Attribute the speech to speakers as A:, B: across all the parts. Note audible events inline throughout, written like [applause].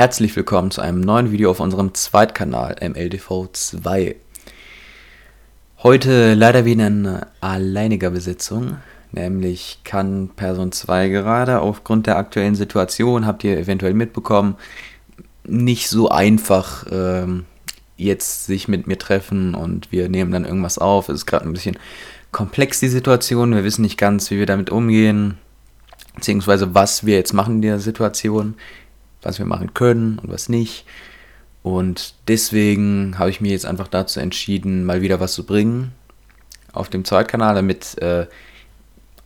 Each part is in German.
A: herzlich willkommen zu einem neuen Video auf unserem Zweitkanal MLDV2. Heute leider wieder in alleiniger Besetzung, nämlich kann Person 2 gerade aufgrund der aktuellen Situation, habt ihr eventuell mitbekommen, nicht so einfach ähm, jetzt sich mit mir treffen und wir nehmen dann irgendwas auf. Es ist gerade ein bisschen komplex die Situation, wir wissen nicht ganz, wie wir damit umgehen, beziehungsweise was wir jetzt machen in der Situation was wir machen können und was nicht. Und deswegen habe ich mir jetzt einfach dazu entschieden, mal wieder was zu bringen auf dem Zweitkanal, damit äh,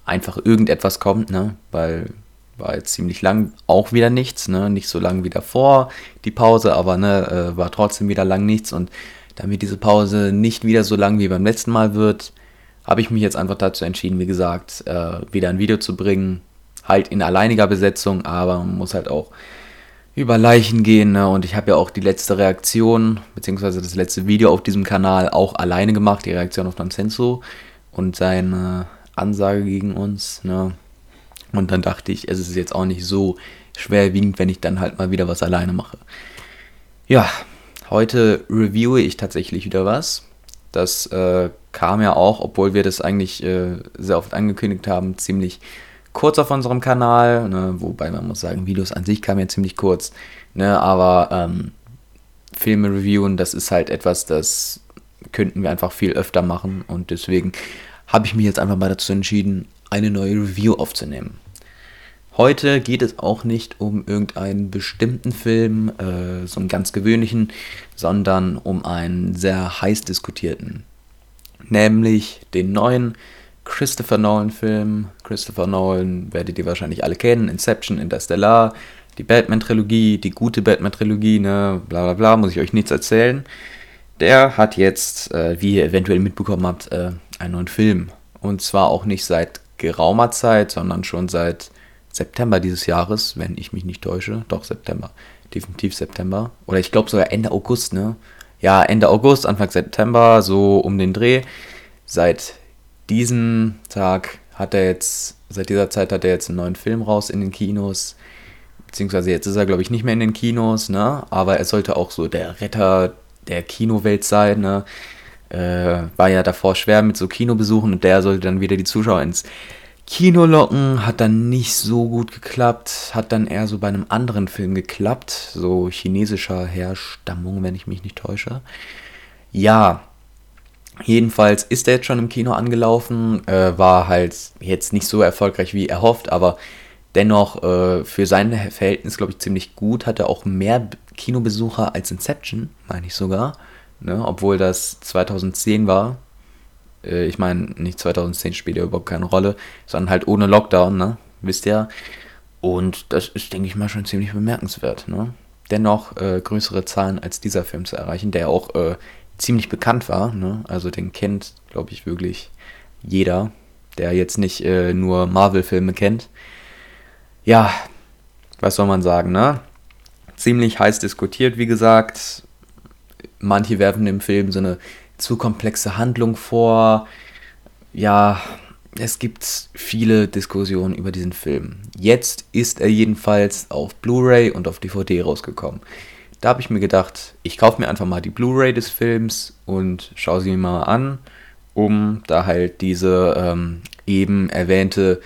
A: einfach irgendetwas kommt, ne? Weil war jetzt ziemlich lang auch wieder nichts, ne? Nicht so lang wie davor die Pause, aber ne, äh, war trotzdem wieder lang nichts. Und damit diese Pause nicht wieder so lang wie beim letzten Mal wird, habe ich mich jetzt einfach dazu entschieden, wie gesagt, äh, wieder ein Video zu bringen. Halt in alleiniger Besetzung, aber man muss halt auch über Leichen gehen. Ne? Und ich habe ja auch die letzte Reaktion, beziehungsweise das letzte Video auf diesem Kanal auch alleine gemacht, die Reaktion auf Dancenzo und seine Ansage gegen uns. Ne? Und dann dachte ich, es ist jetzt auch nicht so schwerwiegend, wenn ich dann halt mal wieder was alleine mache. Ja, heute reviewe ich tatsächlich wieder was. Das äh, kam ja auch, obwohl wir das eigentlich äh, sehr oft angekündigt haben, ziemlich kurz auf unserem Kanal, ne, wobei man muss sagen, Videos an sich kamen ja ziemlich kurz, ne, aber ähm, Filme reviewen, das ist halt etwas, das könnten wir einfach viel öfter machen und deswegen habe ich mich jetzt einfach mal dazu entschieden, eine neue Review aufzunehmen. Heute geht es auch nicht um irgendeinen bestimmten Film, äh, so einen ganz gewöhnlichen, sondern um einen sehr heiß diskutierten, nämlich den neuen Christopher Nolan-Film. Christopher Nolan werdet ihr wahrscheinlich alle kennen. Inception, Interstellar, die Batman-Trilogie, die gute Batman-Trilogie, ne, bla bla bla, muss ich euch nichts erzählen. Der hat jetzt, äh, wie ihr eventuell mitbekommen habt, äh, einen neuen Film. Und zwar auch nicht seit geraumer Zeit, sondern schon seit September dieses Jahres, wenn ich mich nicht täusche. Doch, September. Definitiv September. Oder ich glaube sogar Ende August, ne? Ja, Ende August, Anfang September, so um den Dreh. Seit diesen Tag hat er jetzt, seit dieser Zeit hat er jetzt einen neuen Film raus in den Kinos. Beziehungsweise jetzt ist er, glaube ich, nicht mehr in den Kinos, ne? Aber er sollte auch so der Retter der Kinowelt sein, ne? Äh, war ja davor schwer mit so Kinobesuchen und der sollte dann wieder die Zuschauer ins Kino locken. Hat dann nicht so gut geklappt. Hat dann eher so bei einem anderen Film geklappt. So chinesischer Herstammung, wenn ich mich nicht täusche. Ja, Jedenfalls ist er jetzt schon im Kino angelaufen, äh, war halt jetzt nicht so erfolgreich wie erhofft, aber dennoch äh, für sein Verhältnis, glaube ich, ziemlich gut. Hatte auch mehr Kinobesucher als Inception, meine ich sogar. Ne? Obwohl das 2010 war. Äh, ich meine, nicht 2010 spielt ja überhaupt keine Rolle, sondern halt ohne Lockdown, ne? wisst ihr. Und das ist, denke ich mal, schon ziemlich bemerkenswert. Ne? Dennoch äh, größere Zahlen als dieser Film zu erreichen, der auch äh, ziemlich bekannt war. Ne? Also den kennt, glaube ich, wirklich jeder, der jetzt nicht äh, nur Marvel-Filme kennt. Ja, was soll man sagen, ne? Ziemlich heiß diskutiert, wie gesagt. Manche werfen dem Film so eine zu komplexe Handlung vor. Ja, es gibt viele Diskussionen über diesen Film. Jetzt ist er jedenfalls auf Blu-ray und auf DVD rausgekommen. Da habe ich mir gedacht, ich kaufe mir einfach mal die Blu-ray des Films und schaue sie mir mal an, um da halt diese ähm, eben erwähnte,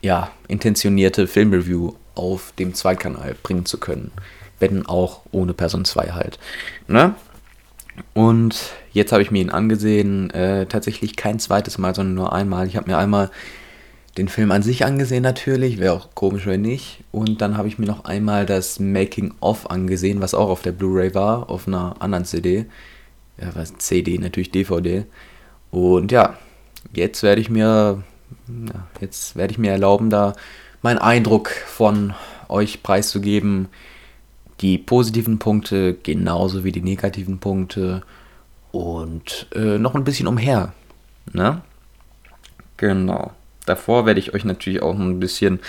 A: ja, intentionierte Filmreview auf dem Zweitkanal bringen zu können. Wenn auch ohne Person 2 halt. Ne? Und jetzt habe ich mir ihn angesehen, äh, tatsächlich kein zweites Mal, sondern nur einmal. Ich habe mir einmal den Film an sich angesehen natürlich, wäre auch komisch, wenn nicht. Und dann habe ich mir noch einmal das Making-of angesehen, was auch auf der Blu-ray war, auf einer anderen CD. Ja, was CD, natürlich DVD. Und ja, jetzt werde ich mir, ja, jetzt werde ich mir erlauben, da meinen Eindruck von euch preiszugeben. Die positiven Punkte genauso wie die negativen Punkte und äh, noch ein bisschen umher. Ne? Genau. Davor werde ich euch natürlich auch ein bisschen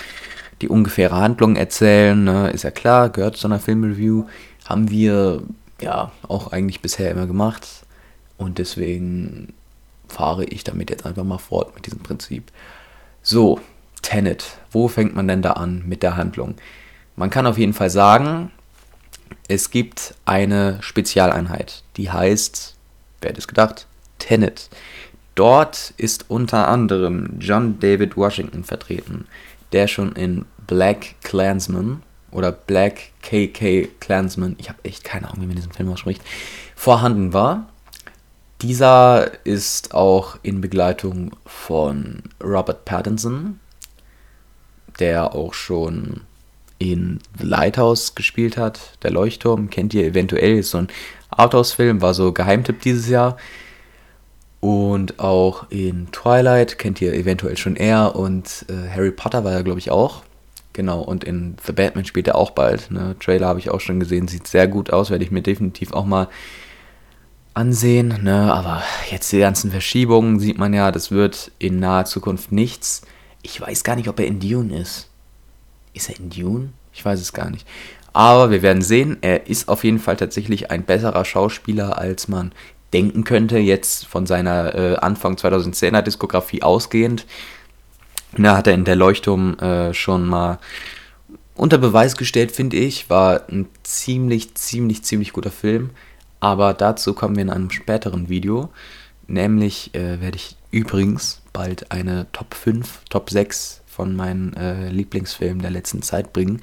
A: die ungefähre Handlung erzählen. Ne? Ist ja klar, gehört zu einer Filmreview. Haben wir ja auch eigentlich bisher immer gemacht. Und deswegen fahre ich damit jetzt einfach mal fort mit diesem Prinzip. So, Tenet. Wo fängt man denn da an mit der Handlung? Man kann auf jeden Fall sagen, Es gibt eine Spezialeinheit, die heißt, wer hätte es gedacht, Tenet. Dort ist unter anderem John David Washington vertreten, der schon in Black Clansman oder Black KK Clansman, ich habe echt keine Ahnung, wie man diesen Film ausspricht, vorhanden war. Dieser ist auch in Begleitung von Robert Pattinson, der auch schon in The Lighthouse gespielt hat. Der Leuchtturm kennt ihr eventuell, ist so ein Arthouse-Film, war so Geheimtipp dieses Jahr. Und auch in Twilight kennt ihr eventuell schon er und äh, Harry Potter war er, glaube ich, auch. Genau, und in The Batman spielt er auch bald. Ne? Trailer habe ich auch schon gesehen, sieht sehr gut aus, werde ich mir definitiv auch mal ansehen. Ne? Aber jetzt die ganzen Verschiebungen sieht man ja, das wird in naher Zukunft nichts. Ich weiß gar nicht, ob er in Dune ist. Ist er in Dune? Ich weiß es gar nicht. Aber wir werden sehen, er ist auf jeden Fall tatsächlich ein besserer Schauspieler, als man denken könnte, jetzt von seiner äh, Anfang 2010er Diskografie ausgehend. Da hat er in der Leuchtturm äh, schon mal unter Beweis gestellt, finde ich. War ein ziemlich, ziemlich, ziemlich guter Film. Aber dazu kommen wir in einem späteren Video. Nämlich äh, werde ich übrigens bald eine Top 5, Top 6 von meinen äh, Lieblingsfilmen der letzten Zeit bringen.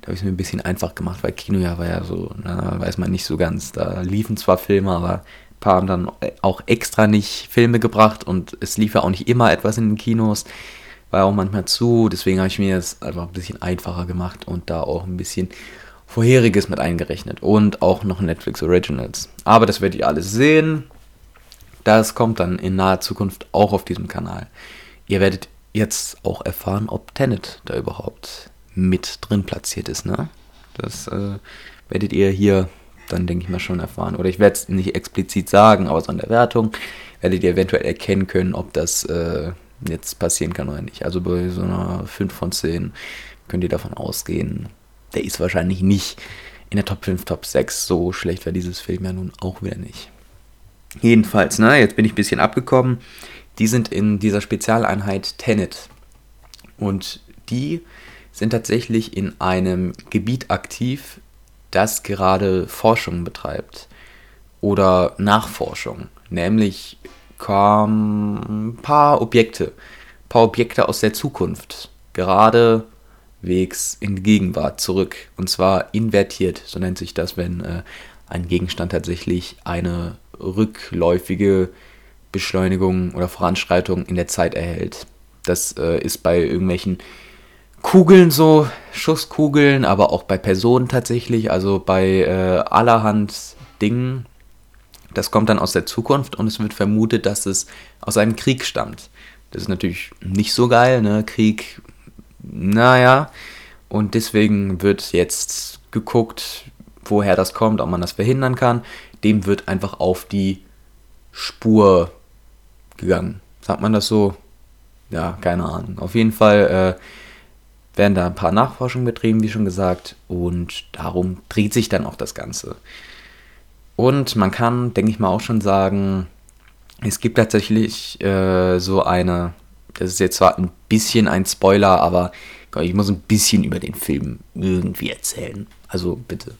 A: Da habe ich es mir ein bisschen einfach gemacht, weil Kinojahr war ja so, na, weiß man nicht so ganz. Da liefen zwar Filme, aber paar haben dann auch extra nicht Filme gebracht und es lief ja auch nicht immer etwas in den Kinos. War auch manchmal zu, deswegen habe ich mir das einfach ein bisschen einfacher gemacht und da auch ein bisschen Vorheriges mit eingerechnet und auch noch Netflix Originals. Aber das werdet ihr alles sehen. Das kommt dann in naher Zukunft auch auf diesem Kanal. Ihr werdet jetzt auch erfahren, ob Tenet da überhaupt mit drin platziert ist. Ne? Das äh, werdet ihr hier dann, denke ich mal, schon erfahren. Oder ich werde es nicht explizit sagen, aber so in der Wertung werdet ihr eventuell erkennen können, ob das äh, jetzt passieren kann oder nicht. Also bei so einer 5 von 10 könnt ihr davon ausgehen, der ist wahrscheinlich nicht in der Top 5, Top 6. So schlecht war dieses Film ja nun auch wieder nicht. Jedenfalls, ne, jetzt bin ich ein bisschen abgekommen die sind in dieser Spezialeinheit Tenet. Und die sind tatsächlich in einem Gebiet aktiv, das gerade Forschung betreibt oder Nachforschung, nämlich ein paar Objekte, ein paar Objekte aus der Zukunft, geradewegs in die Gegenwart zurück und zwar invertiert, so nennt sich das, wenn äh, ein Gegenstand tatsächlich eine rückläufige Beschleunigung oder Voranschreitung in der Zeit erhält. Das äh, ist bei irgendwelchen Kugeln so, Schusskugeln, aber auch bei Personen tatsächlich, also bei äh, allerhand Dingen. Das kommt dann aus der Zukunft und es wird vermutet, dass es aus einem Krieg stammt. Das ist natürlich nicht so geil, ne? Krieg, naja. Und deswegen wird jetzt geguckt, woher das kommt, ob man das verhindern kann. Dem wird einfach auf die Spur gegangen. Sagt man das so? Ja, keine Ahnung. Auf jeden Fall äh, werden da ein paar Nachforschungen betrieben, wie schon gesagt, und darum dreht sich dann auch das Ganze. Und man kann, denke ich mal, auch schon sagen, es gibt tatsächlich äh, so eine, das ist jetzt zwar ein bisschen ein Spoiler, aber ich muss ein bisschen über den Film irgendwie erzählen. Also bitte.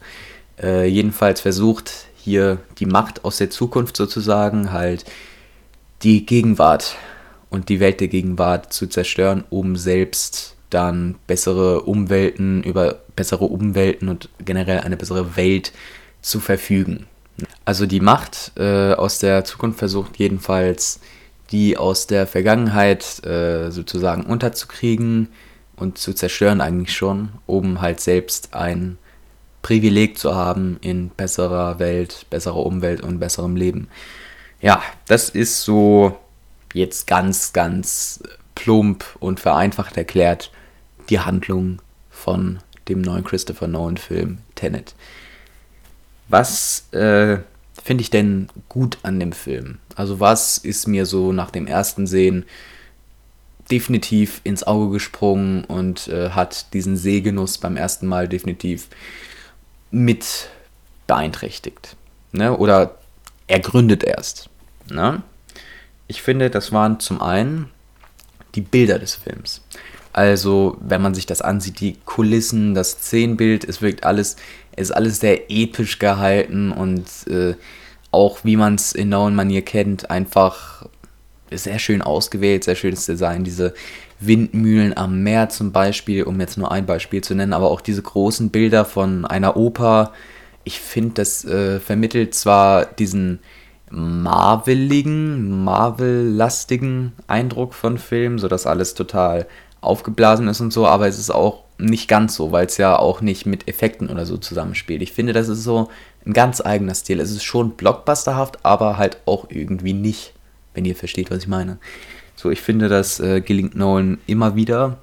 A: Äh, jedenfalls versucht hier die Macht aus der Zukunft sozusagen halt die Gegenwart und die Welt der Gegenwart zu zerstören, um selbst dann bessere Umwelten, über bessere Umwelten und generell eine bessere Welt zu verfügen. Also die Macht äh, aus der Zukunft versucht jedenfalls, die aus der Vergangenheit äh, sozusagen unterzukriegen und zu zerstören eigentlich schon, um halt selbst ein Privileg zu haben in besserer Welt, besserer Umwelt und besserem Leben. Ja, das ist so jetzt ganz, ganz plump und vereinfacht erklärt die Handlung von dem neuen Christopher Nolan-Film Tenet. Was äh, finde ich denn gut an dem Film? Also was ist mir so nach dem ersten Sehen definitiv ins Auge gesprungen und äh, hat diesen Sehgenuss beim ersten Mal definitiv mit beeinträchtigt. Ne? Oder ergründet erst. Ne? Ich finde, das waren zum einen die Bilder des Films. Also, wenn man sich das ansieht, die Kulissen, das Szenenbild, es wirkt alles, es ist alles sehr episch gehalten und äh, auch wie man es in neuen Manier kennt, einfach sehr schön ausgewählt, sehr schönes Design. Diese Windmühlen am Meer zum Beispiel, um jetzt nur ein Beispiel zu nennen, aber auch diese großen Bilder von einer Oper. Ich finde, das äh, vermittelt zwar diesen Marveligen, Marvel-lastigen Eindruck von Film, sodass alles total aufgeblasen ist und so, aber es ist auch nicht ganz so, weil es ja auch nicht mit Effekten oder so zusammenspielt. Ich finde, das ist so ein ganz eigener Stil. Es ist schon blockbusterhaft, aber halt auch irgendwie nicht, wenn ihr versteht, was ich meine. So, ich finde, das äh, gelingt Nolan immer wieder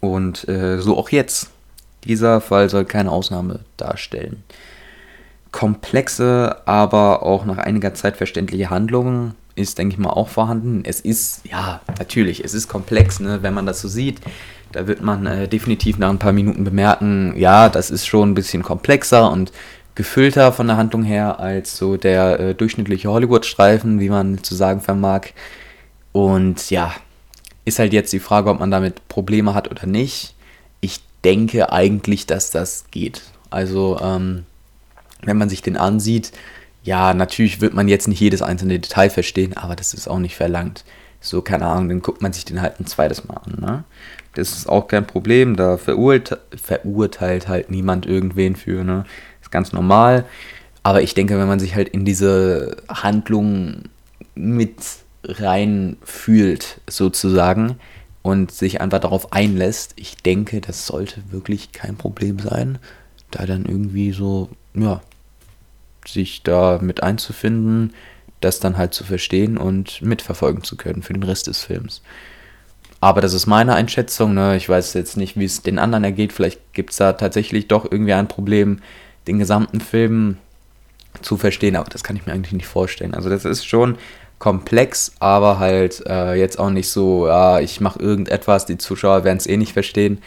A: und äh, so auch jetzt. Dieser Fall soll keine Ausnahme darstellen. Komplexe, aber auch nach einiger Zeit verständliche Handlungen ist, denke ich mal, auch vorhanden. Es ist, ja, natürlich, es ist komplex, ne, wenn man das so sieht. Da wird man äh, definitiv nach ein paar Minuten bemerken, ja, das ist schon ein bisschen komplexer und gefüllter von der Handlung her als so der äh, durchschnittliche Hollywood-Streifen, wie man zu sagen vermag. Und ja, ist halt jetzt die Frage, ob man damit Probleme hat oder nicht. Ich denke eigentlich, dass das geht. Also, ähm, wenn man sich den ansieht, ja, natürlich wird man jetzt nicht jedes einzelne Detail verstehen, aber das ist auch nicht verlangt. So, keine Ahnung, dann guckt man sich den halt ein zweites Mal an. Ne? Das ist auch kein Problem, da verurte verurteilt halt niemand irgendwen für, ne? Ist ganz normal. Aber ich denke, wenn man sich halt in diese Handlung mit rein fühlt, sozusagen, und sich einfach darauf einlässt, ich denke, das sollte wirklich kein Problem sein, da dann irgendwie so, ja, sich da mit einzufinden, das dann halt zu verstehen und mitverfolgen zu können für den Rest des Films. Aber das ist meine Einschätzung. Ne? Ich weiß jetzt nicht, wie es den anderen ergeht. Vielleicht gibt es da tatsächlich doch irgendwie ein Problem, den gesamten Film zu verstehen. Aber das kann ich mir eigentlich nicht vorstellen. Also das ist schon komplex, aber halt äh, jetzt auch nicht so, ja, ich mache irgendetwas, die Zuschauer werden es eh nicht verstehen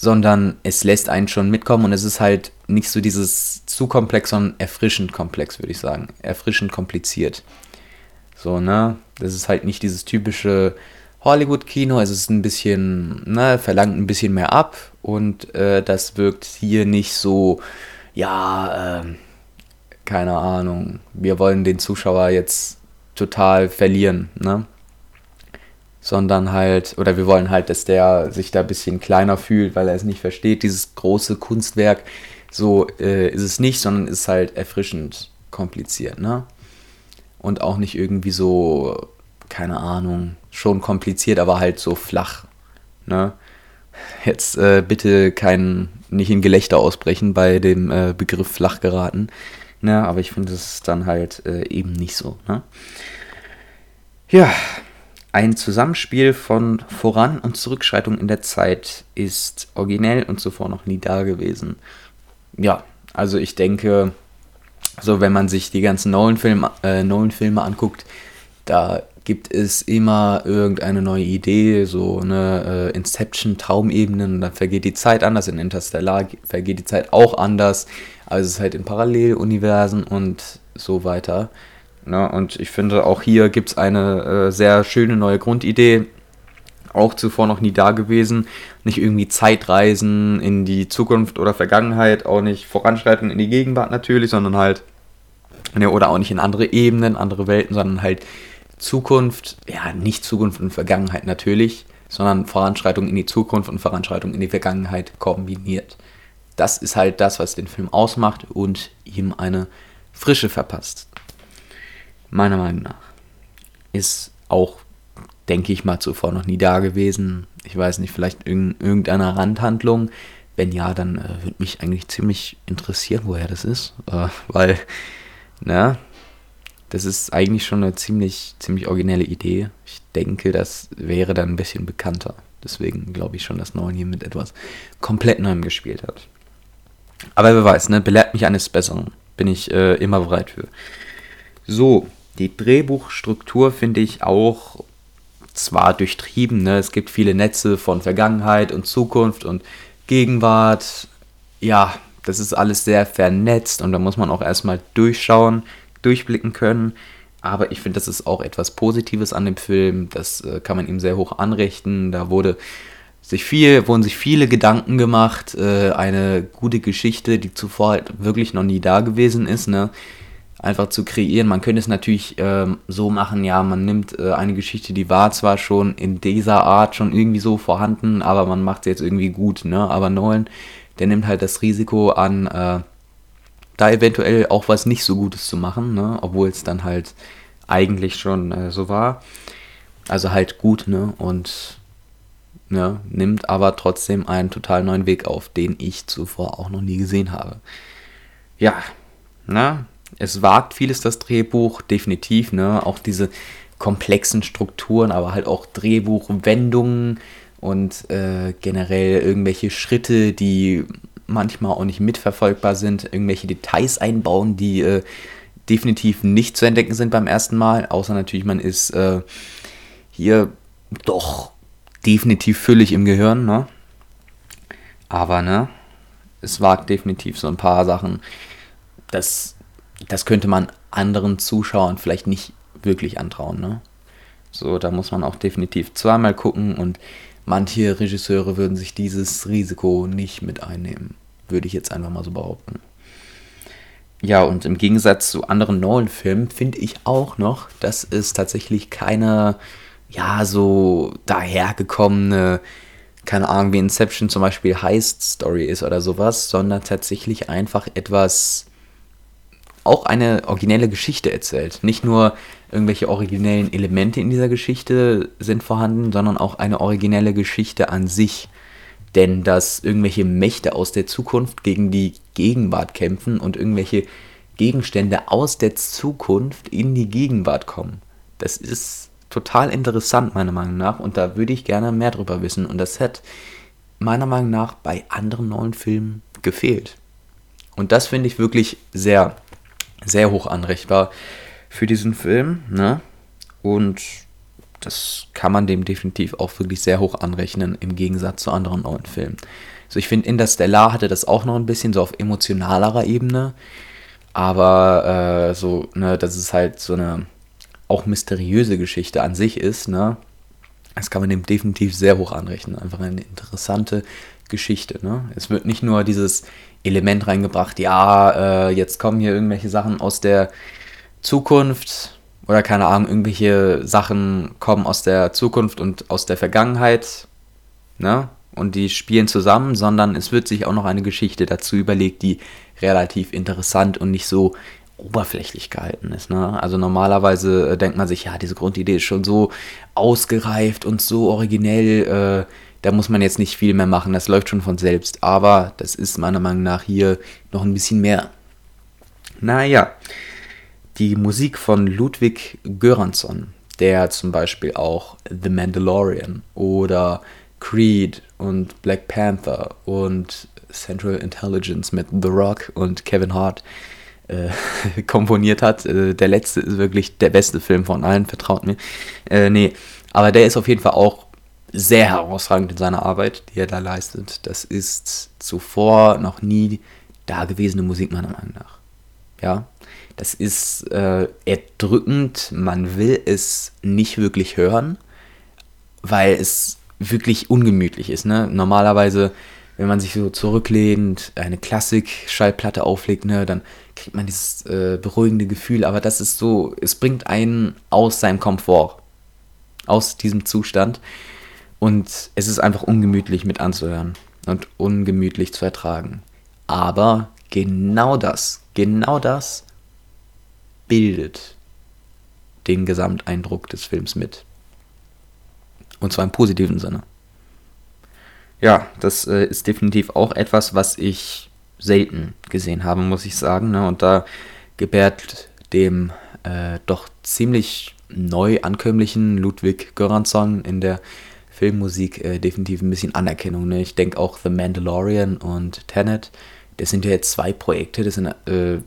A: sondern es lässt einen schon mitkommen und es ist halt nicht so dieses zu komplex, sondern erfrischend komplex, würde ich sagen. Erfrischend kompliziert. So, ne? Das ist halt nicht dieses typische Hollywood-Kino, es ist ein bisschen, ne, verlangt ein bisschen mehr ab und äh, das wirkt hier nicht so, ja, äh, keine Ahnung, wir wollen den Zuschauer jetzt total verlieren, ne? Sondern halt, oder wir wollen halt, dass der sich da ein bisschen kleiner fühlt, weil er es nicht versteht, dieses große Kunstwerk. So äh, ist es nicht, sondern ist halt erfrischend kompliziert, ne? Und auch nicht irgendwie so, keine Ahnung, schon kompliziert, aber halt so flach, ne? Jetzt äh, bitte kein, nicht in Gelächter ausbrechen bei dem äh, Begriff flach geraten, ne? Aber ich finde es dann halt äh, eben nicht so, ne? Ja, ein Zusammenspiel von Voran- und Zurückschreitung in der Zeit ist originell und zuvor noch nie da gewesen. Ja, also ich denke, so wenn man sich die ganzen Nolan-Filme äh, Nolan anguckt, da gibt es immer irgendeine neue Idee, so eine äh, Inception, Traumebenen, dann vergeht die Zeit anders, in Interstellar vergeht die Zeit auch anders, also es ist halt in Paralleluniversen und so weiter. Ne? Und ich finde, auch hier gibt es eine äh, sehr schöne neue Grundidee, auch zuvor noch nie da gewesen. Nicht irgendwie Zeitreisen in die Zukunft oder Vergangenheit, auch nicht voranschreiten in die Gegenwart natürlich, sondern halt, ne, oder auch nicht in andere Ebenen, andere Welten, sondern halt Zukunft, ja, nicht Zukunft und Vergangenheit natürlich, sondern Voranschreitung in die Zukunft und Voranschreitung in die Vergangenheit kombiniert. Das ist halt das, was den Film ausmacht und ihm eine Frische verpasst meiner Meinung nach. Ist auch, denke ich mal, zuvor noch nie da gewesen. Ich weiß nicht, vielleicht in irgendeiner Randhandlung. Wenn ja, dann äh, würde mich eigentlich ziemlich interessieren, woher das ist. Äh, [laughs] weil, na, das ist eigentlich schon eine ziemlich, ziemlich originelle Idee. Ich denke, das wäre dann ein bisschen bekannter. Deswegen glaube ich schon, dass Nolan hier mit etwas komplett Neuem gespielt hat. Aber wer weiß, ne? Belehrt mich eines Besseren. Bin ich äh, immer bereit für. So, die Drehbuchstruktur finde ich auch zwar durchtrieben, ne? es gibt viele Netze von Vergangenheit und Zukunft und Gegenwart. Ja, das ist alles sehr vernetzt und da muss man auch erstmal durchschauen, durchblicken können. Aber ich finde, das ist auch etwas Positives an dem Film. Das äh, kann man ihm sehr hoch anrichten. Da wurde sich viel, wurden sich viele Gedanken gemacht, äh, eine gute Geschichte, die zuvor halt wirklich noch nie da gewesen ist, ne? Einfach zu kreieren. Man könnte es natürlich ähm, so machen, ja, man nimmt äh, eine Geschichte, die war zwar schon in dieser Art schon irgendwie so vorhanden, aber man macht sie jetzt irgendwie gut, ne? Aber Nolan, der nimmt halt das Risiko an, äh, da eventuell auch was nicht so Gutes zu machen, ne? Obwohl es dann halt eigentlich schon äh, so war. Also halt gut, ne? Und ne, nimmt aber trotzdem einen total neuen Weg auf, den ich zuvor auch noch nie gesehen habe. Ja, ne? Es wagt vieles das Drehbuch, definitiv, ne? Auch diese komplexen Strukturen, aber halt auch Drehbuchwendungen und äh, generell irgendwelche Schritte, die manchmal auch nicht mitverfolgbar sind, irgendwelche Details einbauen, die äh, definitiv nicht zu entdecken sind beim ersten Mal, außer natürlich, man ist äh, hier doch definitiv füllig im Gehirn, ne? Aber, ne? Es wagt definitiv so ein paar Sachen. Das, das könnte man anderen Zuschauern vielleicht nicht wirklich antrauen, ne? So, da muss man auch definitiv zweimal gucken und manche Regisseure würden sich dieses Risiko nicht mit einnehmen. Würde ich jetzt einfach mal so behaupten. Ja, und im Gegensatz zu anderen Nolan-Filmen finde ich auch noch, dass es tatsächlich keine, ja, so dahergekommene, keine Ahnung, wie Inception zum Beispiel Heist-Story ist oder sowas, sondern tatsächlich einfach etwas, auch eine originelle Geschichte erzählt. Nicht nur irgendwelche originellen Elemente in dieser Geschichte sind vorhanden, sondern auch eine originelle Geschichte an sich. Denn dass irgendwelche Mächte aus der Zukunft gegen die Gegenwart kämpfen und irgendwelche Gegenstände aus der Zukunft in die Gegenwart kommen, das ist total interessant meiner Meinung nach und da würde ich gerne mehr drüber wissen und das hat meiner Meinung nach bei anderen neuen Filmen gefehlt. Und das finde ich wirklich sehr, sehr hoch anrechtbar für diesen Film. Ne? Und das kann man dem definitiv auch wirklich sehr hoch anrechnen im Gegensatz zu anderen neuen Filmen. So, ich finde, Interstellar hatte das auch noch ein bisschen so auf emotionalerer Ebene. Aber äh, so, ne, dass es halt so eine auch mysteriöse Geschichte an sich ist, ne? Das kann man dem definitiv sehr hoch anrechnen. Einfach eine interessante Geschichte, ne? Es wird nicht nur dieses Element reingebracht, ja, äh, jetzt kommen hier irgendwelche Sachen aus der Zukunft, oder keine Ahnung, irgendwelche Sachen kommen aus der Zukunft und aus der Vergangenheit, ne? Und die spielen zusammen, sondern es wird sich auch noch eine Geschichte dazu überlegt, die relativ interessant und nicht so oberflächlich gehalten ist. Ne? Also normalerweise äh, denkt man sich, ja, diese Grundidee ist schon so ausgereift und so originell, äh, da muss man jetzt nicht viel mehr machen, das läuft schon von selbst. Aber das ist meiner Meinung nach hier noch ein bisschen mehr. Naja, die Musik von Ludwig Göransson, der zum Beispiel auch The Mandalorian oder Creed und Black Panther und Central Intelligence mit The Rock und Kevin Hart äh, [laughs] komponiert hat. Äh, der letzte ist wirklich der beste Film von allen, vertraut mir. Äh, nee, aber der ist auf jeden Fall auch sehr herausragend in seiner Arbeit, die er da leistet. Das ist zuvor noch nie dagewesene Musik meiner Meinung nach. Ja, das ist äh, erdrückend, man will es nicht wirklich hören, weil es wirklich ungemütlich ist. Ne? Normalerweise, wenn man sich so zurücklehnt, eine Klassik-Schallplatte auflegt, ne, dann kriegt man dieses äh, beruhigende Gefühl, aber das ist so, es bringt einen aus seinem Komfort, aus diesem Zustand und es ist einfach ungemütlich mit anzuhören und ungemütlich zu ertragen. Aber genau das, genau das bildet den Gesamteindruck des Films mit. Und zwar im positiven Sinne. Ja, das äh, ist definitiv auch etwas, was ich selten gesehen habe, muss ich sagen. Ne? Und da gebärt dem äh, doch ziemlich neu ankömmlichen Ludwig Göransson in der Filmmusik äh, definitiv ein bisschen Anerkennung. Ne? Ich denke auch The Mandalorian und Tenet, das sind ja jetzt zwei Projekte, das sind äh,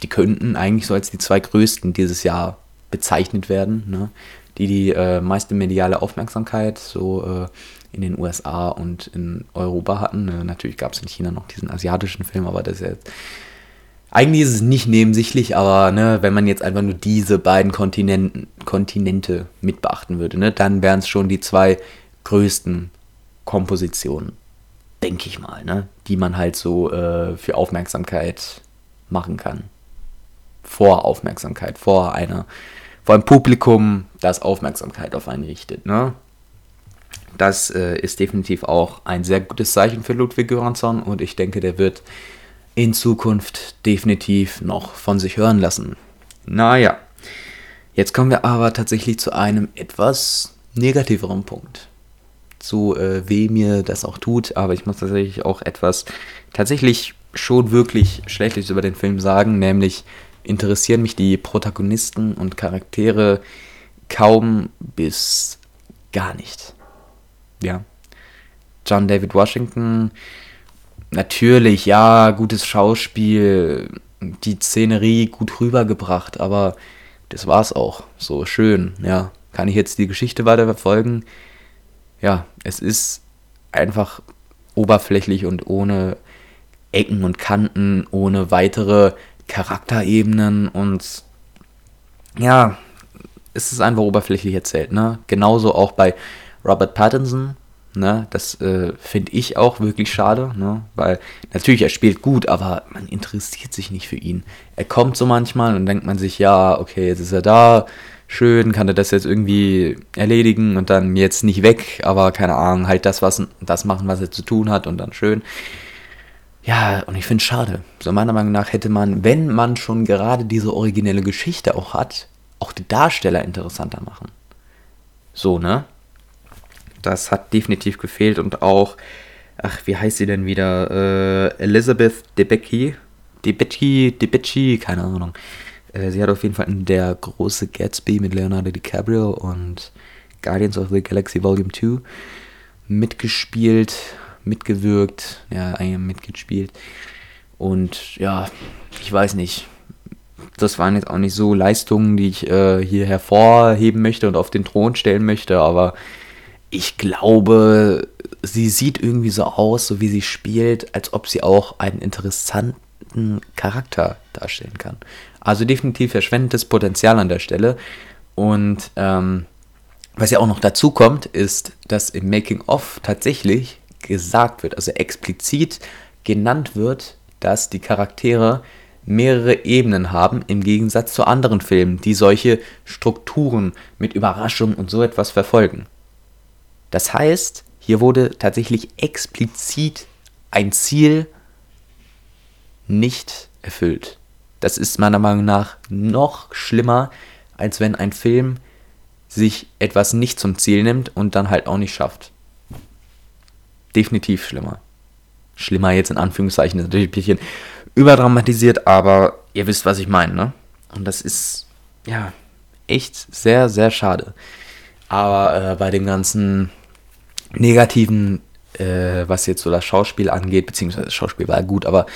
A: die könnten eigentlich so als die zwei größten dieses Jahr bezeichnet werden, ne? die die äh, meiste mediale Aufmerksamkeit so äh, in den USA und in Europa hatten. Ne? Natürlich gab es in China noch diesen asiatischen Film, aber das ist jetzt eigentlich ist es nicht nebensächlich, aber ne, wenn man jetzt einfach nur diese beiden Kontinenten, Kontinente mit beachten würde, ne, dann wären es schon die zwei größten Kompositionen. Denke ich mal, ne? Die man halt so äh, für Aufmerksamkeit machen kann. Vor Aufmerksamkeit, vor einer, vor einem Publikum, das Aufmerksamkeit auf einen richtet, ne? Das äh, ist definitiv auch ein sehr gutes Zeichen für Ludwig Göransson und ich denke, der wird in Zukunft definitiv noch von sich hören lassen. Naja, jetzt kommen wir aber tatsächlich zu einem etwas negativeren Punkt. So äh, weh mir das auch tut, aber ich muss tatsächlich auch etwas tatsächlich schon wirklich Schlechtes über den Film sagen, nämlich interessieren mich die Protagonisten und Charaktere kaum bis gar nicht. Ja. John David Washington natürlich, ja, gutes Schauspiel, die Szenerie gut rübergebracht, aber das war's auch. So schön, ja. Kann ich jetzt die Geschichte weiter verfolgen? Ja, es ist einfach oberflächlich und ohne Ecken und Kanten, ohne weitere Charakterebenen und ja, es ist einfach oberflächlich erzählt, ne? Genauso auch bei Robert Pattinson, Ne, das äh, finde ich auch wirklich schade, ne? weil natürlich er spielt gut, aber man interessiert sich nicht für ihn. Er kommt so manchmal und denkt man sich, ja, okay, jetzt ist er da, schön, kann er das jetzt irgendwie erledigen und dann jetzt nicht weg, aber keine Ahnung, halt das, was, das machen, was er zu tun hat und dann schön. Ja, und ich finde es schade. So meiner Meinung nach hätte man, wenn man schon gerade diese originelle Geschichte auch hat, auch die Darsteller interessanter machen. So, ne? Das hat definitiv gefehlt und auch, ach, wie heißt sie denn wieder? Äh, Elizabeth Debicki. Debicki, Debicki, keine Ahnung. Äh, sie hat auf jeden Fall in der große Gatsby mit Leonardo DiCaprio und Guardians of the Galaxy Volume 2 mitgespielt, mitgewirkt, ja, mitgespielt. Und ja, ich weiß nicht. Das waren jetzt auch nicht so Leistungen, die ich äh, hier hervorheben möchte und auf den Thron stellen möchte, aber ich glaube, sie sieht irgendwie so aus, so wie sie spielt, als ob sie auch einen interessanten Charakter darstellen kann. Also definitiv verschwendetes Potenzial an der Stelle. Und ähm, was ja auch noch dazu kommt, ist, dass im Making-of tatsächlich gesagt wird, also explizit genannt wird, dass die Charaktere mehrere Ebenen haben, im Gegensatz zu anderen Filmen, die solche Strukturen mit Überraschung und so etwas verfolgen. Das heißt, hier wurde tatsächlich explizit ein Ziel nicht erfüllt. Das ist meiner Meinung nach noch schlimmer, als wenn ein Film sich etwas nicht zum Ziel nimmt und dann halt auch nicht schafft. Definitiv schlimmer. Schlimmer jetzt in Anführungszeichen, ist natürlich ein bisschen überdramatisiert, aber ihr wisst, was ich meine, ne? Und das ist, ja, echt sehr, sehr schade. Aber äh, bei dem ganzen Negativen, äh, was jetzt so das Schauspiel angeht, beziehungsweise das Schauspiel war gut, aber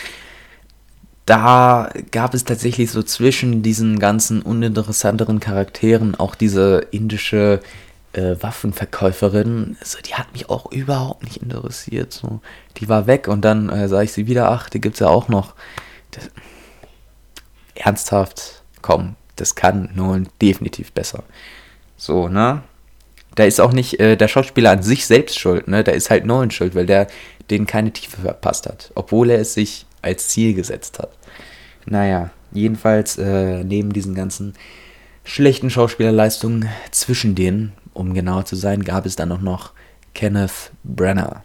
A: da gab es tatsächlich so zwischen diesen ganzen uninteressanteren Charakteren auch diese indische äh, Waffenverkäuferin, also die hat mich auch überhaupt nicht interessiert. So. Die war weg und dann äh, sah ich sie wieder, ach, die gibt es ja auch noch. Das, ernsthaft, komm, das kann Nolan definitiv besser. So, ne? da ist auch nicht äh, der Schauspieler an sich selbst schuld, ne? Da ist halt Nolan schuld, weil der den keine Tiefe verpasst hat, obwohl er es sich als Ziel gesetzt hat. Naja, jedenfalls äh, neben diesen ganzen schlechten Schauspielerleistungen zwischen denen, um genauer zu sein, gab es dann auch noch Kenneth Brenner.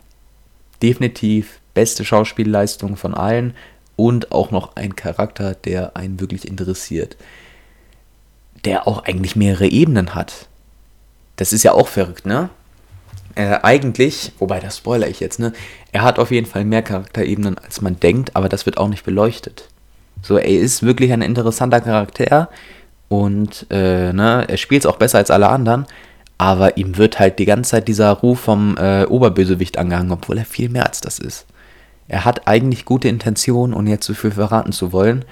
A: Definitiv beste Schauspielleistung von allen und auch noch ein Charakter, der einen wirklich interessiert. Der auch eigentlich mehrere Ebenen hat. Das ist ja auch verrückt, ne? Äh, eigentlich, wobei das spoiler ich jetzt, ne? Er hat auf jeden Fall mehr Charakterebenen, als man denkt, aber das wird auch nicht beleuchtet. So, er ist wirklich ein interessanter Charakter und äh, ne, er spielt es auch besser als alle anderen, aber ihm wird halt die ganze Zeit dieser Ruf vom äh, Oberbösewicht angehangen, obwohl er viel mehr als das ist. Er hat eigentlich gute Intentionen, ohne jetzt zu viel verraten zu wollen,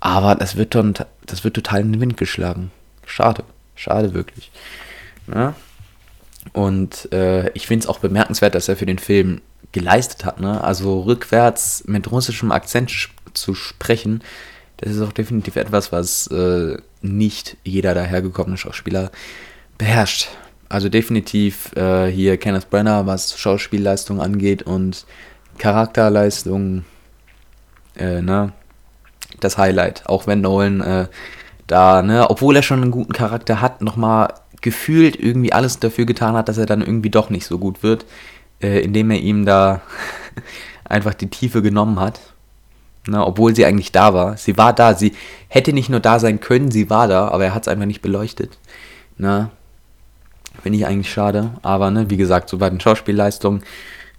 A: aber das wird, dann, das wird total in den Wind geschlagen. Schade, schade wirklich. Ne? Und äh, ich finde es auch bemerkenswert, dass er für den Film geleistet hat. Ne? Also rückwärts mit russischem Akzent zu sprechen, das ist auch definitiv etwas, was äh, nicht jeder dahergekommene Schauspieler beherrscht. also definitiv äh, hier Kenneth Brenner, was Schauspielleistung angeht und Charakterleistung, äh, ne, das Highlight. Auch wenn Nolan äh, da, ne, obwohl er schon einen guten Charakter hat, nochmal gefühlt irgendwie alles dafür getan hat, dass er dann irgendwie doch nicht so gut wird, äh, indem er ihm da [laughs] einfach die Tiefe genommen hat. Ne, obwohl sie eigentlich da war. Sie war da, sie hätte nicht nur da sein können, sie war da, aber er hat es einfach nicht beleuchtet. Ne, Finde ich eigentlich schade. Aber ne, wie gesagt, so bei den Schauspielleistungen,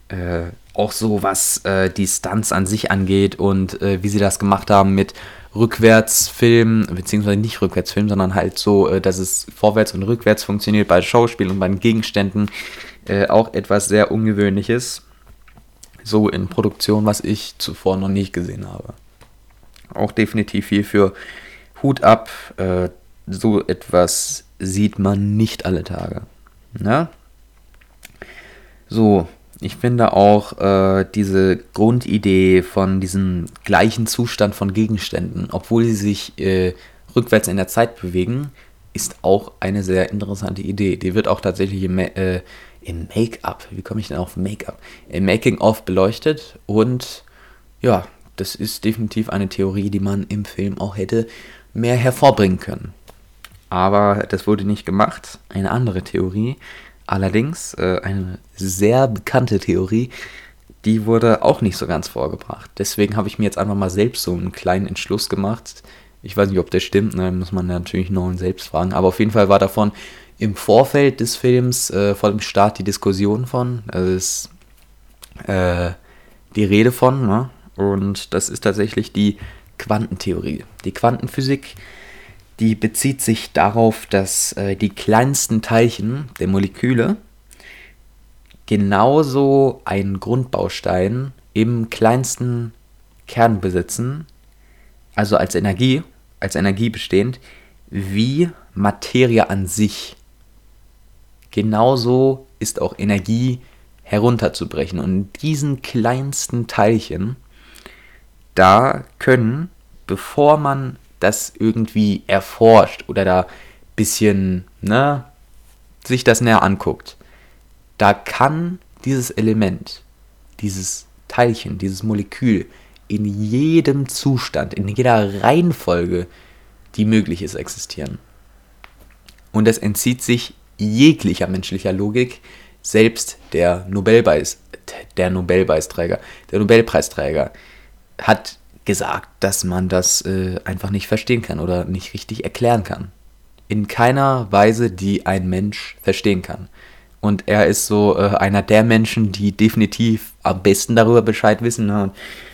A: äh, auch so was äh, die Stunts an sich angeht und äh, wie sie das gemacht haben mit Rückwärtsfilm, beziehungsweise nicht Rückwärtsfilm, sondern halt so, äh, dass es vorwärts und rückwärts funktioniert bei Schauspiel und bei den Gegenständen. Äh, auch etwas sehr Ungewöhnliches. So in Produktion, was ich zuvor noch nicht gesehen habe. Auch definitiv viel für Hut ab. Äh, so etwas sieht man nicht alle Tage. Ne? So, ich finde auch äh, diese Grundidee von diesem gleichen Zustand von Gegenständen, obwohl sie sich äh, rückwärts in der Zeit bewegen, ist auch eine sehr interessante Idee. Die wird auch tatsächlich im, äh, im Make-up, wie komme ich denn auf Make-up? Im Making-of beleuchtet und ja, das ist definitiv eine Theorie, die man im Film auch hätte mehr hervorbringen können aber das wurde nicht gemacht. Eine andere Theorie, allerdings äh, eine sehr bekannte Theorie, die wurde auch nicht so ganz vorgebracht. Deswegen habe ich mir jetzt einfach mal selbst so einen kleinen Entschluss gemacht. Ich weiß nicht, ob der stimmt, ne, muss man natürlich Nolan selbst fragen. Aber auf jeden Fall war davon im Vorfeld des Films, äh, vor dem Start, die Diskussion von. Also ist äh, die Rede von. Ne? Und das ist tatsächlich die Quantentheorie. Die Quantenphysik die bezieht sich darauf, dass äh, die kleinsten Teilchen der Moleküle genauso einen Grundbaustein im kleinsten Kern besitzen, also als Energie, als Energie bestehend, wie Materie an sich. Genauso ist auch Energie herunterzubrechen. Und in diesen kleinsten Teilchen, da können, bevor man das irgendwie erforscht oder da ein bisschen, ne, sich das näher anguckt, da kann dieses Element, dieses Teilchen, dieses Molekül in jedem Zustand, in jeder Reihenfolge, die möglich ist, existieren. Und es entzieht sich jeglicher menschlicher Logik, selbst der Nobelpreisträger, der Nobelpreisträger hat gesagt, dass man das äh, einfach nicht verstehen kann oder nicht richtig erklären kann. In keiner Weise, die ein Mensch verstehen kann. Und er ist so äh, einer der Menschen, die definitiv am besten darüber Bescheid wissen. Ne? Und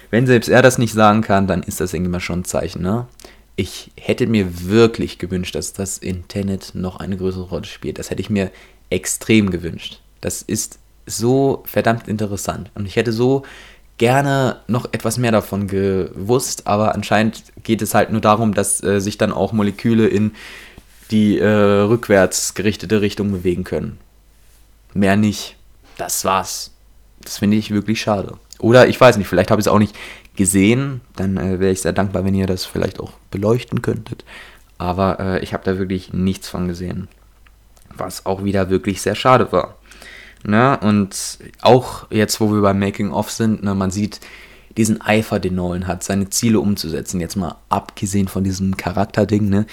A: wenn selbst er das nicht sagen kann, dann ist das irgendwie mal schon ein Zeichen. Ne? Ich hätte mir wirklich gewünscht, dass das Internet noch eine größere Rolle spielt. Das hätte ich mir extrem gewünscht. Das ist so verdammt interessant. Und ich hätte so gerne noch etwas mehr davon gewusst, aber anscheinend geht es halt nur darum, dass äh, sich dann auch Moleküle in die äh, rückwärts gerichtete Richtung bewegen können. Mehr nicht. Das war's. Das finde ich wirklich schade. Oder ich weiß nicht, vielleicht habe ich es auch nicht gesehen. Dann äh, wäre ich sehr dankbar, wenn ihr das vielleicht auch beleuchten könntet. Aber äh, ich habe da wirklich nichts von gesehen. Was auch wieder wirklich sehr schade war. Ne? Und auch jetzt, wo wir beim Making-of sind, ne, man sieht diesen Eifer, den Nolan hat, seine Ziele umzusetzen. Jetzt mal abgesehen von diesem Charakterding, ne?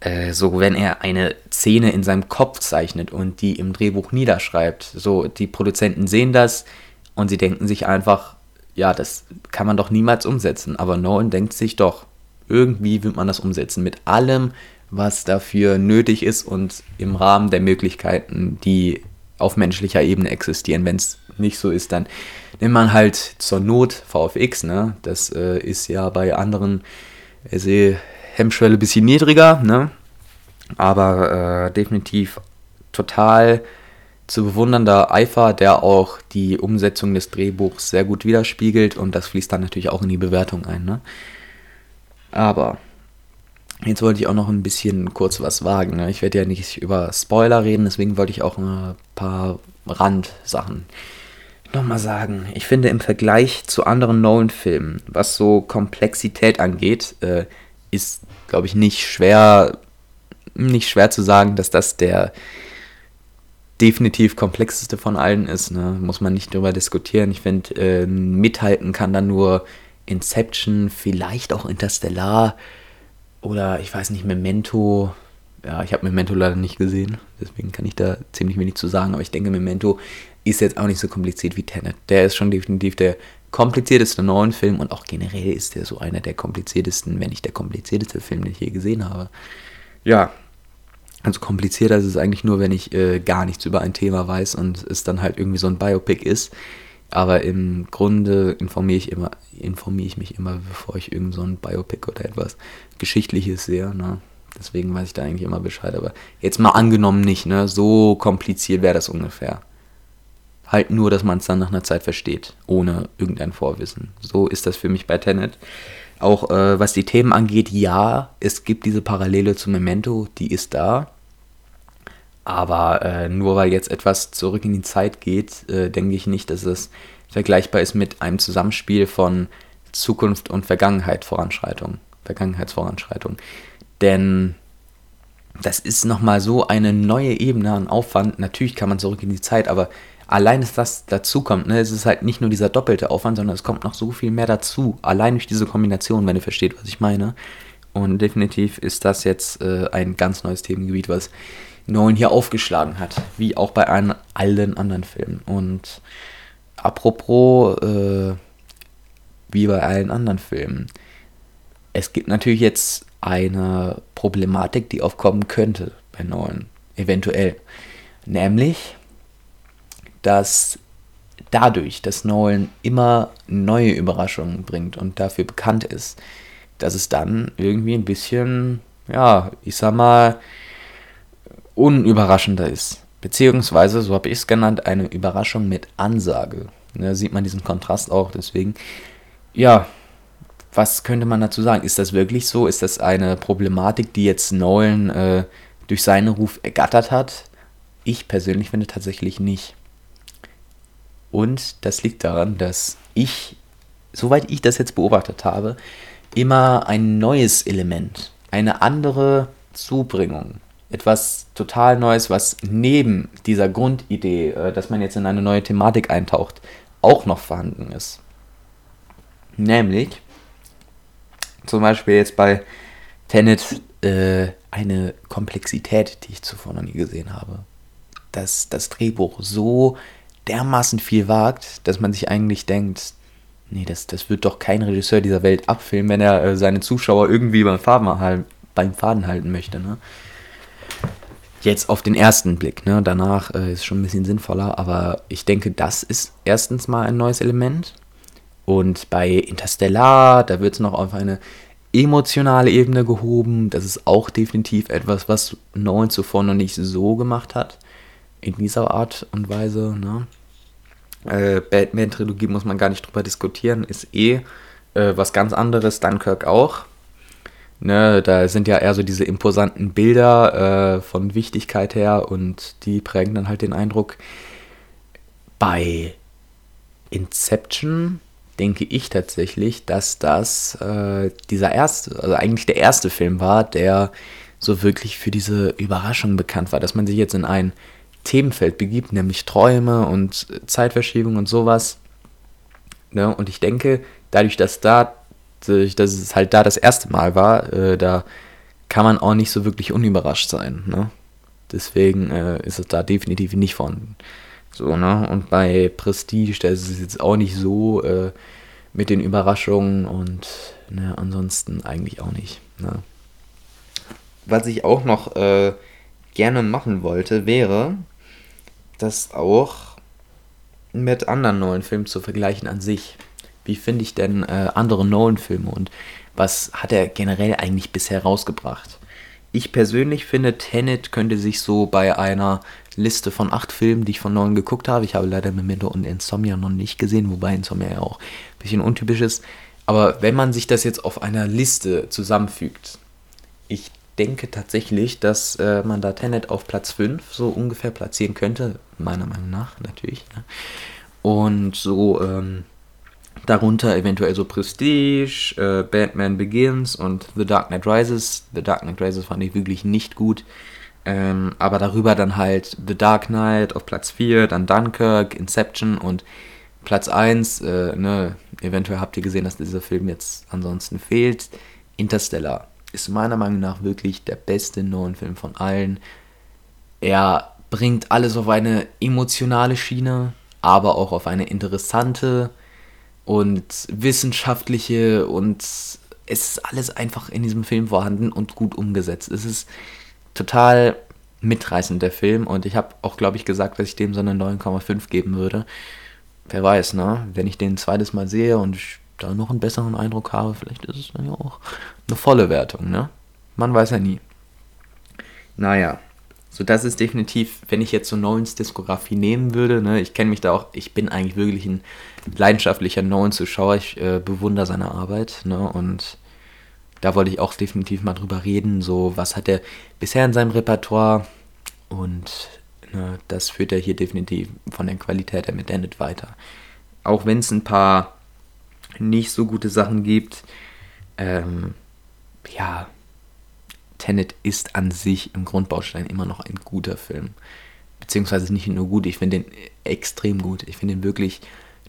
A: Äh, so, wenn er eine Szene in seinem Kopf zeichnet und die im Drehbuch niederschreibt, so, die Produzenten sehen das und sie denken sich einfach, ja, das kann man doch niemals umsetzen. Aber Nolan denkt sich doch, irgendwie wird man das umsetzen mit allem, was dafür nötig ist und im Rahmen der Möglichkeiten, die auf menschlicher Ebene existieren. Wenn es nicht so ist, dann nimmt man halt zur Not VFX. Ne? Das äh, ist ja bei anderen äh, Hemmschwelle ein bisschen niedriger, ne? aber äh, definitiv total zu bewundernder Eifer, der auch die Umsetzung des Drehbuchs sehr gut widerspiegelt und das fließt dann natürlich auch in die Bewertung ein. Ne? Aber Jetzt wollte ich auch noch ein bisschen kurz was wagen. Ne? Ich werde ja nicht über Spoiler reden, deswegen wollte ich auch ein paar Randsachen nochmal sagen. Ich finde im Vergleich zu anderen Nolan-Filmen, was so Komplexität angeht, äh, ist, glaube ich, nicht schwer, nicht schwer zu sagen, dass das der definitiv komplexeste von allen ist, ne? muss man nicht drüber diskutieren. Ich finde, äh, mithalten kann dann nur Inception, vielleicht auch Interstellar oder ich weiß nicht, Memento. Ja, ich habe Memento leider nicht gesehen, deswegen kann ich da ziemlich wenig zu sagen, aber ich denke, Memento ist jetzt auch nicht so kompliziert wie Tenet. Der ist schon definitiv der komplizierteste neuen Film und auch generell ist der so einer der kompliziertesten, wenn nicht der komplizierteste Film, den ich je gesehen habe. Ja, also komplizierter ist es eigentlich nur, wenn ich äh, gar nichts über ein Thema weiß und es dann halt irgendwie so ein Biopic ist. Aber im Grunde informiere ich immer, informiere ich mich immer, bevor ich irgend so ein Biopic oder etwas Geschichtliches sehe. Ne? Deswegen weiß ich da eigentlich immer Bescheid. Aber jetzt mal angenommen nicht, ne? So kompliziert wäre das ungefähr. Halt nur, dass man es dann nach einer Zeit versteht, ohne irgendein Vorwissen. So ist das für mich bei Tenet. Auch äh, was die Themen angeht, ja, es gibt diese Parallele zu Memento, die ist da. Aber äh, nur weil jetzt etwas zurück in die Zeit geht, äh, denke ich nicht, dass es vergleichbar ist mit einem Zusammenspiel von Zukunft und Vergangenheit Voranschreitung, Vergangenheitsvoranschreitung. Denn das ist nochmal so eine neue Ebene an Aufwand. Natürlich kann man zurück in die Zeit, aber allein, dass das dazu kommt, ne, es ist halt nicht nur dieser doppelte Aufwand, sondern es kommt noch so viel mehr dazu. Allein durch diese Kombination, wenn ihr versteht, was ich meine. Und definitiv ist das jetzt äh, ein ganz neues Themengebiet, was Neuen hier aufgeschlagen hat, wie auch bei allen, allen anderen Filmen. Und apropos, äh, wie bei allen anderen Filmen, es gibt natürlich jetzt eine Problematik, die aufkommen könnte bei Neuen, eventuell. Nämlich, dass dadurch, dass Nolan immer neue Überraschungen bringt und dafür bekannt ist, dass es dann irgendwie ein bisschen, ja, ich sag mal, unüberraschender ist. Beziehungsweise, so habe ich es genannt, eine Überraschung mit Ansage. Da ne, sieht man diesen Kontrast auch. Deswegen, ja, was könnte man dazu sagen? Ist das wirklich so? Ist das eine Problematik, die jetzt Nolan äh, durch seinen Ruf ergattert hat? Ich persönlich finde tatsächlich nicht. Und das liegt daran, dass ich, soweit ich das jetzt beobachtet habe, immer ein neues Element, eine andere Zubringung, etwas total Neues, was neben dieser Grundidee, äh, dass man jetzt in eine neue Thematik eintaucht, auch noch vorhanden ist. Nämlich zum Beispiel jetzt bei Tenet äh, eine Komplexität, die ich zuvor noch nie gesehen habe. Dass das Drehbuch so dermaßen viel wagt, dass man sich eigentlich denkt, nee, das, das wird doch kein Regisseur dieser Welt abfilmen, wenn er äh, seine Zuschauer irgendwie beim Faden, beim Faden halten möchte. Ne? Jetzt auf den ersten Blick, ne? danach äh, ist schon ein bisschen sinnvoller, aber ich denke, das ist erstens mal ein neues Element. Und bei Interstellar, da wird es noch auf eine emotionale Ebene gehoben. Das ist auch definitiv etwas, was Nolan zuvor noch nicht so gemacht hat in dieser Art und Weise. Ne? Äh, Batman-Trilogie muss man gar nicht drüber diskutieren, ist eh äh, was ganz anderes, Dunkirk auch. Ne, da sind ja eher so diese imposanten Bilder äh, von Wichtigkeit her und die prägen dann halt den Eindruck. Bei Inception denke ich tatsächlich, dass das äh, dieser erste, also eigentlich der erste Film war, der so wirklich für diese Überraschung bekannt war, dass man sich jetzt in ein Themenfeld begibt, nämlich Träume und Zeitverschiebung und sowas. Ne? Und ich denke, dadurch, dass da, dass es halt da das erste Mal war, äh, da kann man auch nicht so wirklich unüberrascht sein. Ne? Deswegen äh, ist es da definitiv nicht vorhanden. So, ne? Und bei Prestige, da ist es jetzt auch nicht so äh, mit den Überraschungen und ne, ansonsten eigentlich auch nicht. Ne? Was ich auch noch äh, gerne machen wollte, wäre, das auch mit anderen Nolan-Filmen zu vergleichen an sich. Wie finde ich denn äh, andere Nolan-Filme und was hat er generell eigentlich bisher rausgebracht? Ich persönlich finde, Tenet könnte sich so bei einer Liste von acht Filmen, die ich von Nolan geguckt habe, ich habe leider Memento und Insomnia noch nicht gesehen, wobei Insomnia ja auch ein bisschen untypisch ist, aber wenn man sich das jetzt auf einer Liste zusammenfügt, ich denke tatsächlich, dass äh, man da Tenet auf Platz 5 so ungefähr platzieren könnte, meiner Meinung nach natürlich. Ne? Und so ähm, darunter eventuell so Prestige, äh, Batman Begins und The Dark Knight Rises. The Dark Knight Rises fand ich wirklich nicht gut. Ähm, aber darüber dann halt The Dark Knight auf Platz 4, dann Dunkirk, Inception und Platz 1, äh, ne, eventuell habt ihr gesehen, dass dieser Film jetzt ansonsten fehlt. Interstellar ist meiner Meinung nach wirklich der beste neuen Film von allen. Er bringt alles auf eine emotionale Schiene, aber auch auf eine interessante und wissenschaftliche und es ist alles einfach in diesem Film vorhanden und gut umgesetzt. Es ist total mitreißend, der Film, und ich habe auch, glaube ich, gesagt, dass ich dem so eine 9,5 geben würde wer weiß, ne? Wenn ich den ein zweites Mal sehe und da noch einen besseren Eindruck habe, vielleicht ist es dann ja auch eine volle Wertung, ne? Man weiß ja nie. Naja, so das ist definitiv, wenn ich jetzt so Nolans Diskografie nehmen würde, ne, ich kenne mich da auch, ich bin eigentlich wirklich ein leidenschaftlicher Nolan-Zuschauer, ich äh, bewundere seine Arbeit, ne, und da wollte ich auch definitiv mal drüber reden, so was hat er bisher in seinem Repertoire und Ne, das führt er hier definitiv von der Qualität her mit Endet weiter. Auch wenn es ein paar nicht so gute Sachen gibt, ähm, ja, Tenet ist an sich im Grundbaustein immer noch ein guter Film. Beziehungsweise nicht nur gut, ich finde den extrem gut. Ich finde ihn wirklich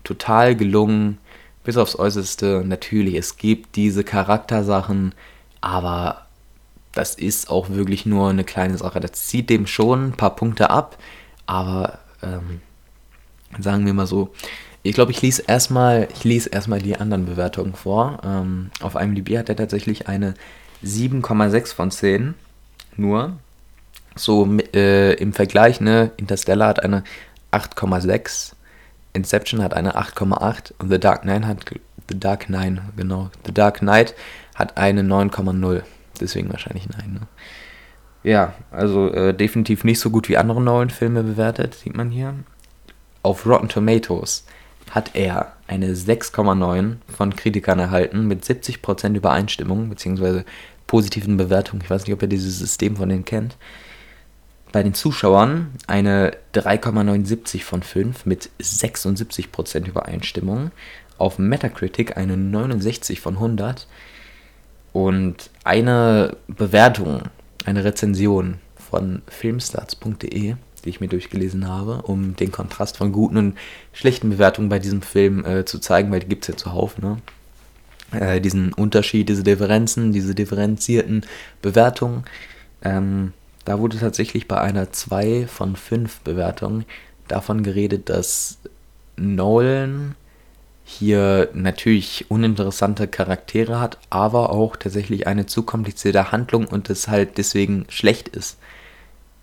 A: total gelungen, bis aufs Äußerste. Natürlich, es gibt diese Charaktersachen, aber das ist auch wirklich nur eine kleine Sache. Das zieht dem schon ein paar Punkte ab, aber ähm, sagen wir mal so, ich glaube, ich lese erstmal, ich die anderen Bewertungen vor. Ähm, auf IMDb hat er tatsächlich eine 7,6 von 10 nur. So äh, im Vergleich, ne, Interstellar hat eine 8,6, Inception hat eine 8,8 und The Dark Knight hat The Dark Knight, genau, The Dark Knight hat eine 9,0 deswegen wahrscheinlich nein. Ne? Ja, also äh, definitiv nicht so gut wie andere neuen Filme bewertet, sieht man hier. Auf Rotten Tomatoes hat er eine 6,9 von Kritikern erhalten mit 70% Übereinstimmung bzw. positiven Bewertungen. Ich weiß nicht, ob ihr dieses System von denen kennt. Bei den Zuschauern eine 3,79 von 5 mit 76% Übereinstimmung. Auf Metacritic eine 69 von 100 und eine Bewertung, eine Rezension von filmstarts.de, die ich mir durchgelesen habe, um den Kontrast von guten und schlechten Bewertungen bei diesem Film äh, zu zeigen, weil die gibt es ja zuhauf, ne? Äh, diesen Unterschied, diese Differenzen, diese differenzierten Bewertungen. Ähm, da wurde tatsächlich bei einer 2 von 5 Bewertungen davon geredet, dass Nolan hier natürlich uninteressante Charaktere hat, aber auch tatsächlich eine zu komplizierte Handlung und es halt deswegen schlecht ist.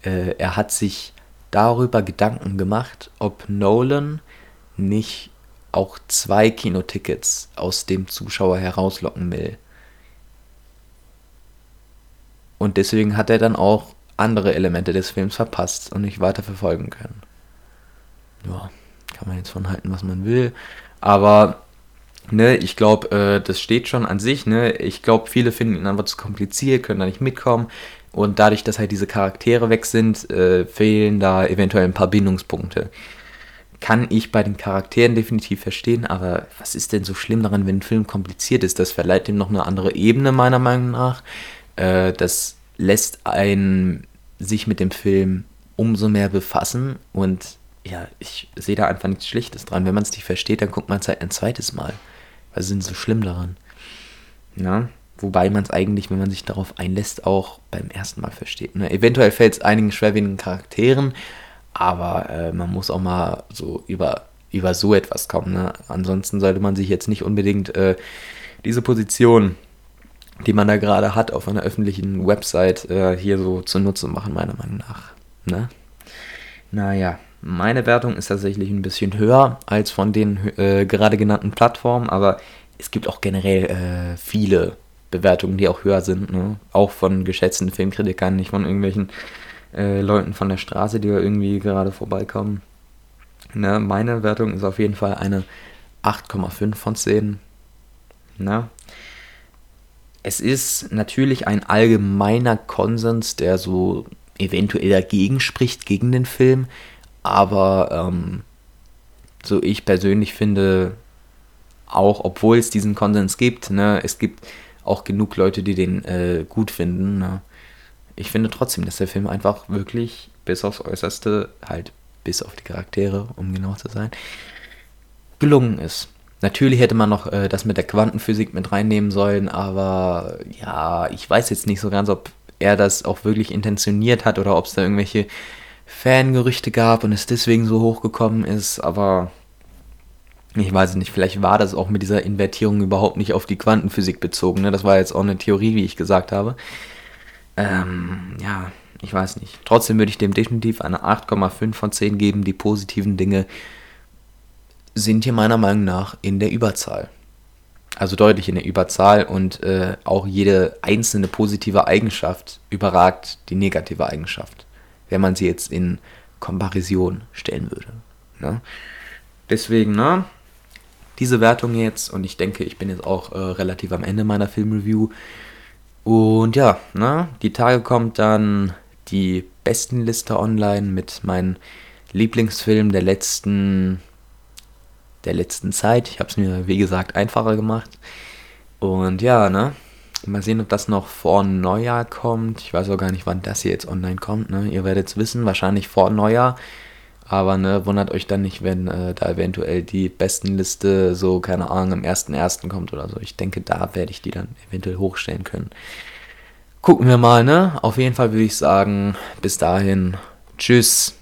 A: Äh, er hat sich darüber Gedanken gemacht, ob Nolan nicht auch zwei Kinotickets aus dem Zuschauer herauslocken will. Und deswegen hat er dann auch andere Elemente des Films verpasst und nicht weiter verfolgen können. Ja, kann man jetzt von halten, was man will. Aber ne, ich glaube, äh, das steht schon an sich. Ne? Ich glaube, viele finden ihn einfach zu kompliziert, können da nicht mitkommen. Und dadurch, dass halt diese Charaktere weg sind, äh, fehlen da eventuell ein paar Bindungspunkte. Kann ich bei den Charakteren definitiv verstehen, aber was ist denn so schlimm daran, wenn ein Film kompliziert ist? Das verleiht ihm noch eine andere Ebene, meiner Meinung nach. Äh, das lässt einen sich mit dem Film umso mehr befassen und ja, ich sehe da einfach nichts Schlechtes dran. Wenn man es nicht versteht, dann guckt man es halt ein zweites Mal. Was sind so schlimm daran? Ja, wobei man es eigentlich, wenn man sich darauf einlässt, auch beim ersten Mal versteht. Ne? Eventuell fällt es einigen schwerwiegenden Charakteren, aber äh, man muss auch mal so über, über so etwas kommen. Ne? Ansonsten sollte man sich jetzt nicht unbedingt äh, diese Position, die man da gerade hat, auf einer öffentlichen Website äh, hier so zunutze machen, meiner Meinung nach. Ne? Naja. Meine Wertung ist tatsächlich ein bisschen höher als von den äh, gerade genannten Plattformen, aber es gibt auch generell äh, viele Bewertungen, die auch höher sind. Ne? Auch von geschätzten Filmkritikern, nicht von irgendwelchen äh, Leuten von der Straße, die da irgendwie gerade vorbeikommen. Ne? Meine Wertung ist auf jeden Fall eine 8,5 von 10. Ne? Es ist natürlich ein allgemeiner Konsens, der so eventuell dagegen spricht, gegen den Film. Aber ähm, so ich persönlich finde, auch obwohl es diesen Konsens gibt, ne, es gibt auch genug Leute, die den äh, gut finden. Ne? ich finde trotzdem, dass der Film einfach wirklich bis aufs Äußerste, halt bis auf die Charaktere, um genau zu sein, gelungen ist. Natürlich hätte man noch äh, das mit der Quantenphysik mit reinnehmen sollen, aber ja, ich weiß jetzt nicht so ganz, ob er das auch wirklich intentioniert hat oder ob es da irgendwelche Fangerüchte gab und es deswegen so hochgekommen ist, aber ich weiß nicht, vielleicht war das auch mit dieser Invertierung überhaupt nicht auf die Quantenphysik bezogen. Ne? Das war jetzt auch eine Theorie, wie ich gesagt habe. Ähm, ja, ich weiß nicht. Trotzdem würde ich dem definitiv eine 8,5 von 10 geben. Die positiven Dinge sind hier meiner Meinung nach in der Überzahl. Also deutlich in der Überzahl und äh, auch jede einzelne positive Eigenschaft überragt die negative Eigenschaft, wenn man sie jetzt in Komparision stellen würde. Ne? Deswegen, ne? Diese Wertung jetzt und ich denke, ich bin jetzt auch äh, relativ am Ende meiner Filmreview. Und ja, ne? Die Tage kommt dann die Bestenliste online mit meinen Lieblingsfilmen der letzten der letzten Zeit. Ich habe es mir, wie gesagt, einfacher gemacht. Und ja, ne? Mal sehen, ob das noch vor Neujahr kommt. Ich weiß auch gar nicht, wann das hier jetzt online kommt. Ne? Ihr werdet es wissen, wahrscheinlich vor Neujahr. Aber ne, wundert euch dann nicht, wenn äh, da eventuell die Bestenliste so, keine Ahnung, am 1.1. kommt oder so. Ich denke, da werde ich die dann eventuell hochstellen können. Gucken wir mal, ne? Auf jeden Fall würde ich sagen, bis dahin, tschüss.